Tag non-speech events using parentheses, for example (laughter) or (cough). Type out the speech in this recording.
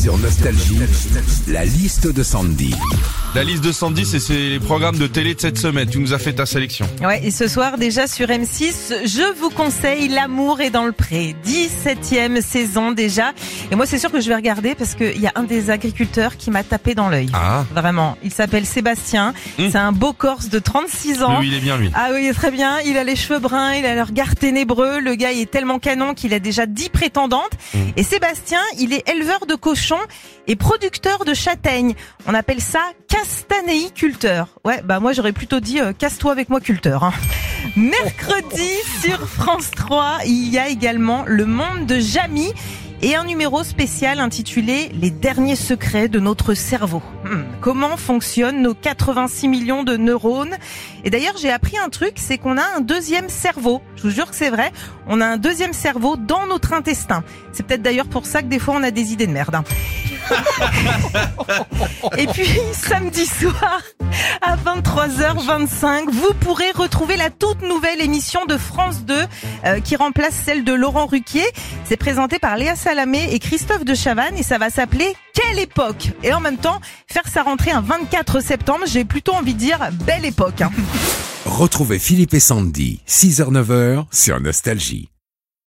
Sur Nostalgie, la liste de Sandy. La liste de Sandy, c'est c'est les programmes de télé de cette semaine. Tu nous as fait ta sélection. Ouais, et ce soir déjà sur M6, je vous conseille L'amour est dans le pré. 17e saison déjà. Et moi c'est sûr que je vais regarder parce qu'il y a un des agriculteurs qui m'a tapé dans l'œil. Ah. Vraiment. Il s'appelle Sébastien. Hum. C'est un beau Corse de 36 ans. Oui, il est bien lui. Ah oui, très bien. Il a les cheveux bruns, il a le regard ténébreux. Le gars, il est tellement canon qu'il a déjà 10 prétendantes. Et Sébastien, il est éleveur de cochons et producteur de châtaignes. On appelle ça castanéiculteur. Ouais, bah moi j'aurais plutôt dit euh, casse-toi avec moi culteur. hein. Mercredi (laughs) sur France 3, il y a également Le Monde de Jamie et un numéro spécial intitulé Les derniers secrets de notre cerveau. Hmm, Comment fonctionnent nos 86 millions de neurones? Et d'ailleurs, j'ai appris un truc, c'est qu'on a un deuxième cerveau. Je vous jure que c'est vrai. On a un deuxième cerveau dans notre intestin. C'est peut-être d'ailleurs pour ça que des fois on a des idées de merde. hein. (laughs) Et puis samedi soir à 23h25, vous pourrez retrouver la toute nouvelle émission de France 2 euh, qui remplace celle de Laurent Ruquier. C'est présenté par Léa Salamé et Christophe de Chavannes et ça va s'appeler Quelle époque? Et en même temps, faire sa rentrée un 24 septembre, j'ai plutôt envie de dire belle époque. hein. Retrouvez Philippe et Sandy, 6h-9h sur Nostalgie.